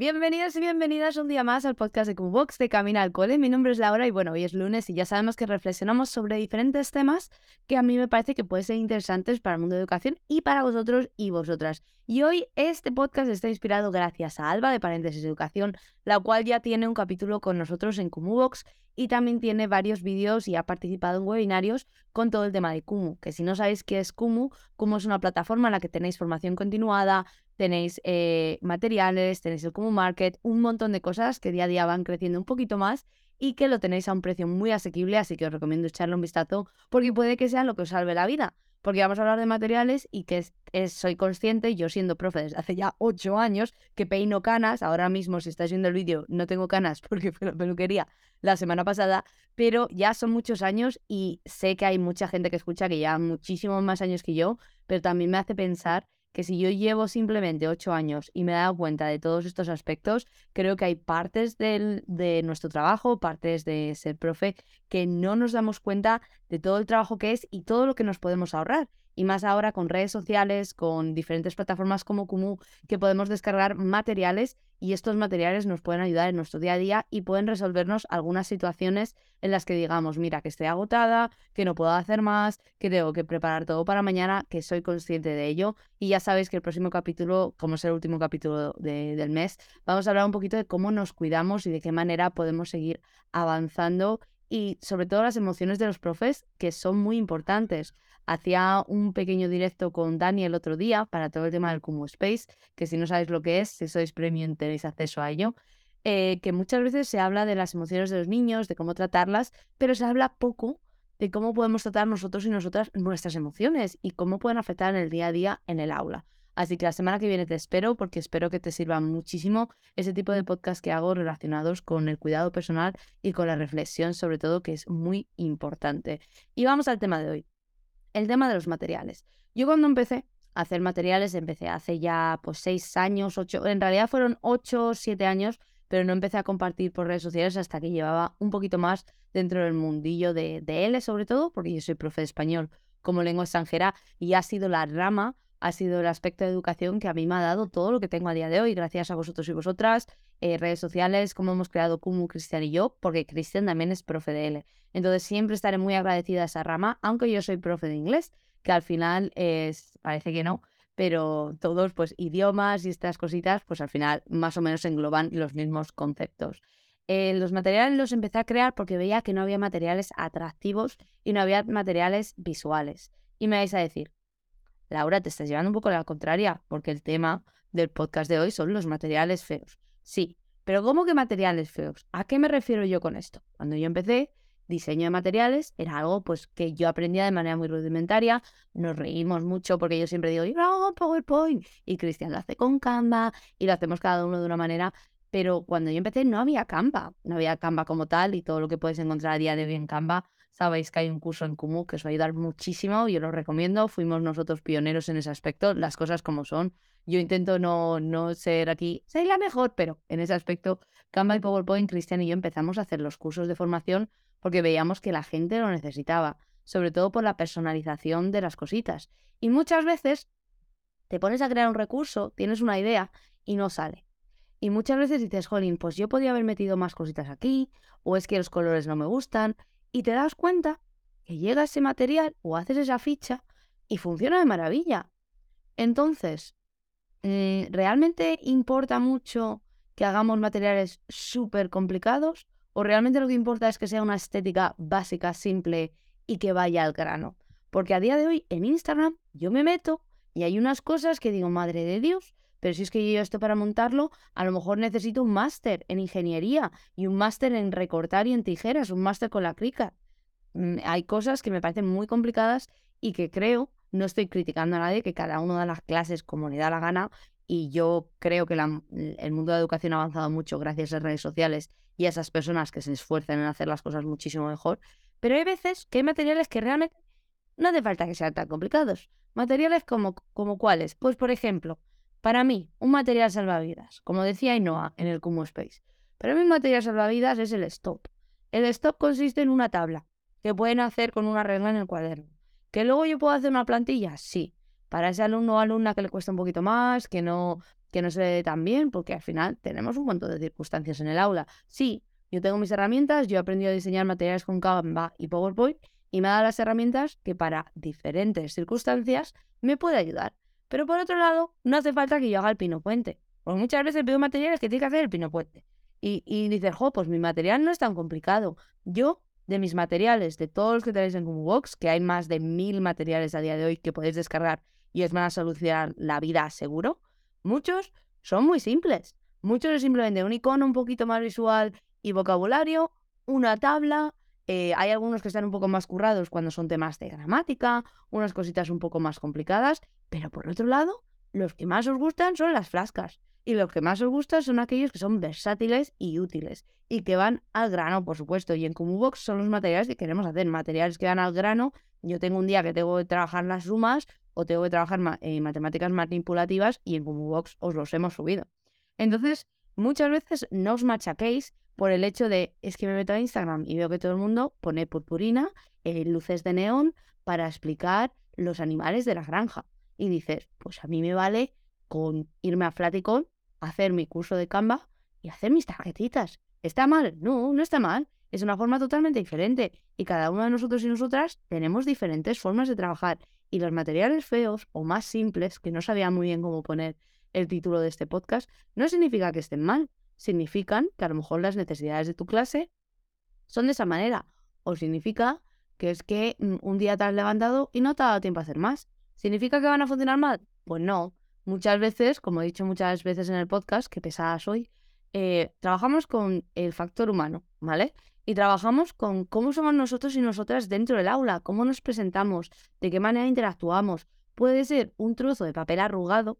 Bienvenidos y bienvenidas un día más al podcast de Cubox de Camina al Cole. Mi nombre es Laura y bueno, hoy es lunes y ya sabemos que reflexionamos sobre diferentes temas que a mí me parece que pueden ser interesantes para el mundo de educación y para vosotros y vosotras. Y hoy este podcast está inspirado gracias a Alba de Paréntesis Educación, la cual ya tiene un capítulo con nosotros en Cumubox y también tiene varios vídeos y ha participado en webinarios con todo el tema de Kumu, que si no sabéis qué es Kumu, Kumu es una plataforma en la que tenéis formación continuada, tenéis eh, materiales, tenéis el Kumu Market, un montón de cosas que día a día van creciendo un poquito más y que lo tenéis a un precio muy asequible, así que os recomiendo echarle un vistazo porque puede que sea lo que os salve la vida. Porque vamos a hablar de materiales y que soy consciente, yo siendo profe desde hace ya ocho años, que peino canas. Ahora mismo, si estáis viendo el vídeo, no tengo canas porque fue la peluquería la semana pasada, pero ya son muchos años y sé que hay mucha gente que escucha que ya muchísimos más años que yo, pero también me hace pensar que si yo llevo simplemente ocho años y me he dado cuenta de todos estos aspectos, creo que hay partes del, de nuestro trabajo, partes de ser profe, que no nos damos cuenta de todo el trabajo que es y todo lo que nos podemos ahorrar y más ahora con redes sociales, con diferentes plataformas como Kumu, que podemos descargar materiales y estos materiales nos pueden ayudar en nuestro día a día y pueden resolvernos algunas situaciones en las que digamos, mira, que estoy agotada, que no puedo hacer más, que tengo que preparar todo para mañana, que soy consciente de ello. Y ya sabéis que el próximo capítulo, como es el último capítulo del mes, vamos a hablar un poquito de cómo nos cuidamos y de qué manera podemos seguir avanzando y sobre todo las emociones de los profes, que son muy importantes. Hacía un pequeño directo con Dani el otro día para todo el tema del Kumu Space, que si no sabéis lo que es, si sois premium tenéis acceso a ello, eh, que muchas veces se habla de las emociones de los niños, de cómo tratarlas, pero se habla poco de cómo podemos tratar nosotros y nosotras nuestras emociones y cómo pueden afectar en el día a día en el aula. Así que la semana que viene te espero porque espero que te sirva muchísimo ese tipo de podcast que hago relacionados con el cuidado personal y con la reflexión sobre todo que es muy importante. Y vamos al tema de hoy, el tema de los materiales. Yo cuando empecé a hacer materiales, empecé hace ya pues seis años, ocho, en realidad fueron ocho, siete años, pero no empecé a compartir por redes sociales hasta que llevaba un poquito más dentro del mundillo de, de L sobre todo, porque yo soy profe de español como lengua extranjera y ha sido la rama ha sido el aspecto de educación que a mí me ha dado todo lo que tengo a día de hoy, gracias a vosotros y vosotras, eh, redes sociales, como hemos creado Kumu, Cristian y yo, porque Cristian también es profe de L. Entonces siempre estaré muy agradecida a esa rama, aunque yo soy profe de inglés, que al final es, parece que no, pero todos, pues idiomas y estas cositas, pues al final más o menos engloban los mismos conceptos. Eh, los materiales los empecé a crear porque veía que no había materiales atractivos y no había materiales visuales. Y me vais a decir, Laura, te estás llevando un poco a la contraria, porque el tema del podcast de hoy son los materiales feos. Sí, pero ¿cómo que materiales feos? ¿A qué me refiero yo con esto? Cuando yo empecé, diseño de materiales era algo pues que yo aprendía de manera muy rudimentaria, nos reímos mucho porque yo siempre digo, yo hago PowerPoint y Cristian lo hace con Canva y lo hacemos cada uno de una manera, pero cuando yo empecé no había Canva, no había Canva como tal y todo lo que puedes encontrar a día de hoy en Canva Sabéis que hay un curso en Kumu que os va a ayudar muchísimo, yo lo recomiendo, fuimos nosotros pioneros en ese aspecto, las cosas como son. Yo intento no, no ser aquí, soy la mejor, pero en ese aspecto, Canva y PowerPoint, Cristian y yo empezamos a hacer los cursos de formación porque veíamos que la gente lo necesitaba, sobre todo por la personalización de las cositas. Y muchas veces te pones a crear un recurso, tienes una idea y no sale. Y muchas veces dices, jolín, pues yo podía haber metido más cositas aquí, o es que los colores no me gustan, y te das cuenta que llega ese material o haces esa ficha y funciona de maravilla. Entonces, eh, ¿realmente importa mucho que hagamos materiales súper complicados? ¿O realmente lo que importa es que sea una estética básica, simple y que vaya al grano? Porque a día de hoy en Instagram yo me meto y hay unas cosas que digo, madre de Dios, pero si es que yo esto para montarlo, a lo mejor necesito un máster en ingeniería y un máster en recortar y en tijeras, un máster con la crica. Mm, hay cosas que me parecen muy complicadas y que creo, no estoy criticando a nadie, que cada uno da las clases como le da la gana y yo creo que el mundo de la educación ha avanzado mucho gracias a las redes sociales y a esas personas que se esfuerzan en hacer las cosas muchísimo mejor. Pero hay veces que hay materiales que realmente no hace falta que sean tan complicados. Materiales como, como cuáles. Pues, por ejemplo, para mí, un material salvavidas, como decía Inoa en el Kumo Space. Para mí, material salvavidas es el stop. El stop consiste en una tabla que pueden hacer con una regla en el cuaderno. ¿Que luego yo puedo hacer una plantilla? Sí. Para ese alumno o alumna que le cuesta un poquito más, que no, que no se ve tan bien, porque al final tenemos un montón de circunstancias en el aula. Sí, yo tengo mis herramientas, yo he aprendido a diseñar materiales con Canva y PowerPoint y me ha dado las herramientas que para diferentes circunstancias me puede ayudar. Pero por otro lado, no hace falta que yo haga el pino puente. Porque muchas veces pido materiales que tiene que hacer el pino puente. Y, y dices, jo, pues mi material no es tan complicado. Yo, de mis materiales, de todos los que tenéis en Box, que hay más de mil materiales a día de hoy que podéis descargar y os van a solucionar la vida seguro, muchos son muy simples. Muchos es simplemente un icono un poquito más visual y vocabulario, una tabla, eh, hay algunos que están un poco más currados cuando son temas de gramática, unas cositas un poco más complicadas, pero por otro lado, los que más os gustan son las flascas. Y los que más os gustan son aquellos que son versátiles y útiles. Y que van al grano, por supuesto. Y en Box son los materiales que queremos hacer. Materiales que van al grano. Yo tengo un día que tengo que trabajar las sumas o tengo que trabajar eh, matemáticas manipulativas y en Box os los hemos subido. Entonces, muchas veces no os machaquéis por el hecho de, es que me meto a Instagram y veo que todo el mundo pone purpurina, eh, luces de neón para explicar los animales de la granja. Y dices, pues a mí me vale con irme a Flaticon, hacer mi curso de Canva y hacer mis tarjetitas. ¿Está mal? No, no está mal. Es una forma totalmente diferente y cada uno de nosotros y nosotras tenemos diferentes formas de trabajar y los materiales feos o más simples, que no sabía muy bien cómo poner el título de este podcast, no significa que estén mal, significan que a lo mejor las necesidades de tu clase son de esa manera. O significa que es que mm, un día te has levantado y no te ha dado tiempo a hacer más. ¿Significa que van a funcionar mal? Pues no. Muchas veces, como he dicho muchas veces en el podcast, que pesada soy, eh, trabajamos con el factor humano, ¿vale? Y trabajamos con cómo somos nosotros y nosotras dentro del aula, cómo nos presentamos, de qué manera interactuamos. Puede ser un trozo de papel arrugado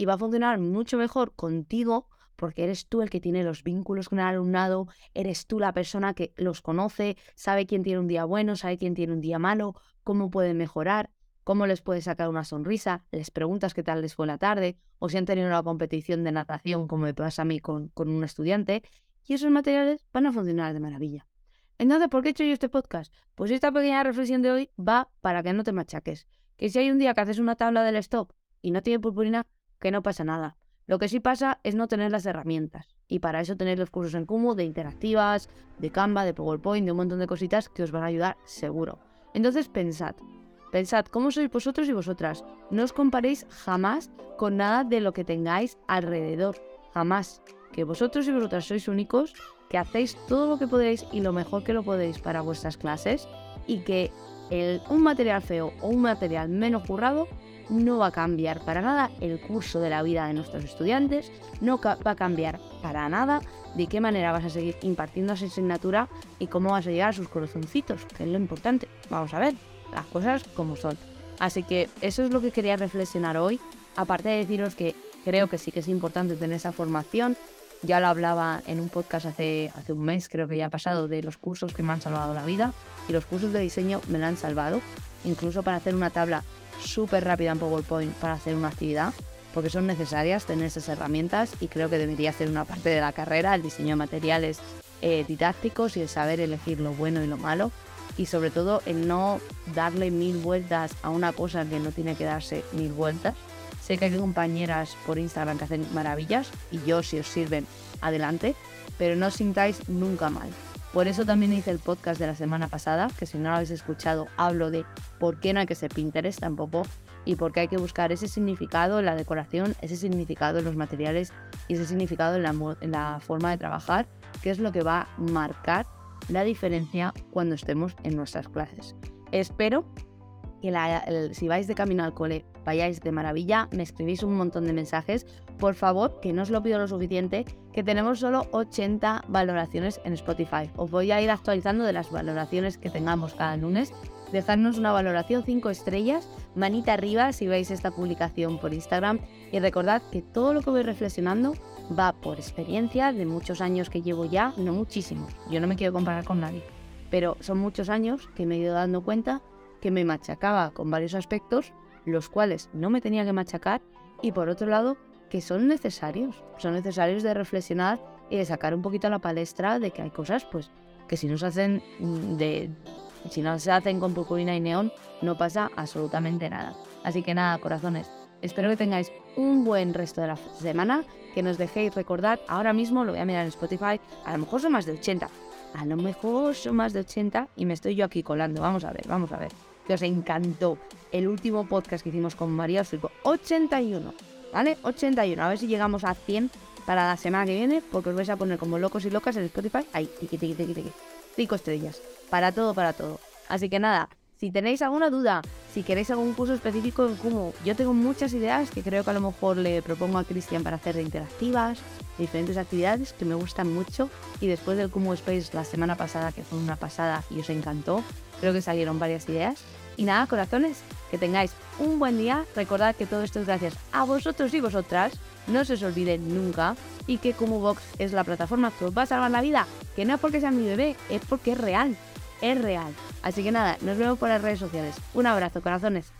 y va a funcionar mucho mejor contigo porque eres tú el que tiene los vínculos con el alumnado, eres tú la persona que los conoce, sabe quién tiene un día bueno, sabe quién tiene un día malo, cómo pueden mejorar, cómo les puedes sacar una sonrisa, les preguntas qué tal les fue la tarde, o si han tenido una competición de natación, como me pasa a mí con, con un estudiante, y esos materiales van a funcionar de maravilla. Entonces, ¿por qué he hecho yo este podcast? Pues esta pequeña reflexión de hoy va para que no te machaques. Que si hay un día que haces una tabla del stop y no tiene purpurina, que no pasa nada. Lo que sí pasa es no tener las herramientas. Y para eso tener los cursos en Kumu de interactivas, de Canva, de PowerPoint, de un montón de cositas que os van a ayudar seguro. Entonces pensad, pensad cómo sois vosotros y vosotras. No os comparéis jamás con nada de lo que tengáis alrededor. Jamás. Que vosotros y vosotras sois únicos, que hacéis todo lo que podéis y lo mejor que lo podéis para vuestras clases y que el, un material feo o un material menos currado no va a cambiar para nada el curso de la vida de nuestros estudiantes, no va a cambiar para nada de qué manera vas a seguir impartiendo esa asignatura y cómo vas a llegar a sus corazoncitos, que es lo importante. Vamos a ver las cosas como son. Así que eso es lo que quería reflexionar hoy, aparte de deciros que creo que sí que es importante tener esa formación. Ya lo hablaba en un podcast hace, hace un mes, creo que ya ha pasado, de los cursos que me han salvado la vida. Y los cursos de diseño me la han salvado. Incluso para hacer una tabla súper rápida en PowerPoint para hacer una actividad, porque son necesarias tener esas herramientas y creo que debería ser una parte de la carrera, el diseño de materiales eh, didácticos y el saber elegir lo bueno y lo malo y sobre todo el no darle mil vueltas a una cosa que no tiene que darse mil vueltas. Sé que hay compañeras por Instagram que hacen maravillas y yo si os sirven adelante, pero no sintáis nunca mal. Por eso también hice el podcast de la semana pasada, que si no lo habéis escuchado, hablo de por qué no hay que ser Pinterest tampoco y por qué hay que buscar ese significado en la decoración, ese significado en los materiales y ese significado en la, en la forma de trabajar, que es lo que va a marcar la diferencia cuando estemos en nuestras clases. Espero que si vais de camino al cole vayáis de maravilla, me escribís un montón de mensajes. Por favor, que no os lo pido lo suficiente, que tenemos solo 80 valoraciones en Spotify. Os voy a ir actualizando de las valoraciones que tengamos cada lunes, dejadnos una valoración 5 estrellas, manita arriba si veis esta publicación por Instagram y recordad que todo lo que voy reflexionando va por experiencia de muchos años que llevo ya, no muchísimos, yo no me quiero comparar con nadie, pero son muchos años que me he ido dando cuenta que me machacaba con varios aspectos, los cuales no me tenía que machacar y por otro lado que son necesarios, son necesarios de reflexionar y de sacar un poquito a la palestra de que hay cosas pues que si no se hacen mm, de si no se hacen con purpurina y neón no pasa absolutamente nada. Así que nada, corazones, espero que tengáis un buen resto de la semana, que nos dejéis recordar, ahora mismo lo voy a mirar en Spotify, a lo mejor son más de 80, a lo mejor son más de 80 y me estoy yo aquí colando, vamos a ver, vamos a ver, os encantó el último podcast que hicimos con María, os 81, ¿vale? 81, a ver si llegamos a 100 para la semana que viene, porque os vais a poner como locos y locas en Spotify. Ahí, tiqui, tiqui, tiqui, tiqui. Cinco estrellas. Para todo, para todo. Así que nada, si tenéis alguna duda, si queréis algún curso específico en Kumu, yo tengo muchas ideas que creo que a lo mejor le propongo a Cristian para hacer de interactivas, diferentes actividades que me gustan mucho. Y después del Kumu Space la semana pasada, que fue una pasada y os encantó, creo que salieron varias ideas. Y nada, corazones, que tengáis un buen día. Recordad que todo esto es gracias a vosotros y vosotras no se os olvide nunca y que como Box es la plataforma que os va a salvar la vida, que no es porque sea mi bebé, es porque es real, es real. Así que nada, nos vemos por las redes sociales. Un abrazo, corazones.